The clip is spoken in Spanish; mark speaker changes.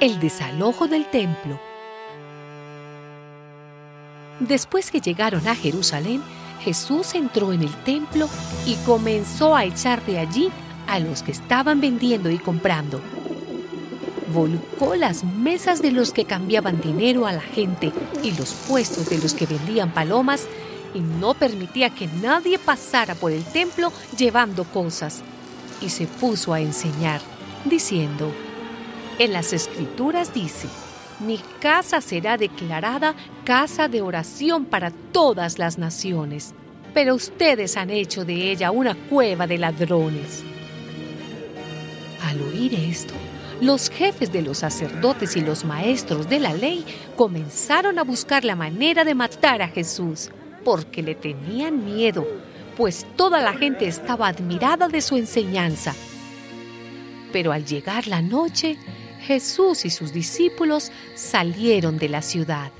Speaker 1: El desalojo del templo. Después que llegaron a Jerusalén, Jesús entró en el templo y comenzó a echar de allí a los que estaban vendiendo y comprando. Volcó las mesas de los que cambiaban dinero a la gente y los puestos de los que vendían palomas y no permitía que nadie pasara por el templo llevando cosas. Y se puso a enseñar, diciendo, en las escrituras dice, mi casa será declarada casa de oración para todas las naciones, pero ustedes han hecho de ella una cueva de ladrones. Al oír esto, los jefes de los sacerdotes y los maestros de la ley comenzaron a buscar la manera de matar a Jesús, porque le tenían miedo, pues toda la gente estaba admirada de su enseñanza. Pero al llegar la noche, Jesús y sus discípulos salieron de la ciudad.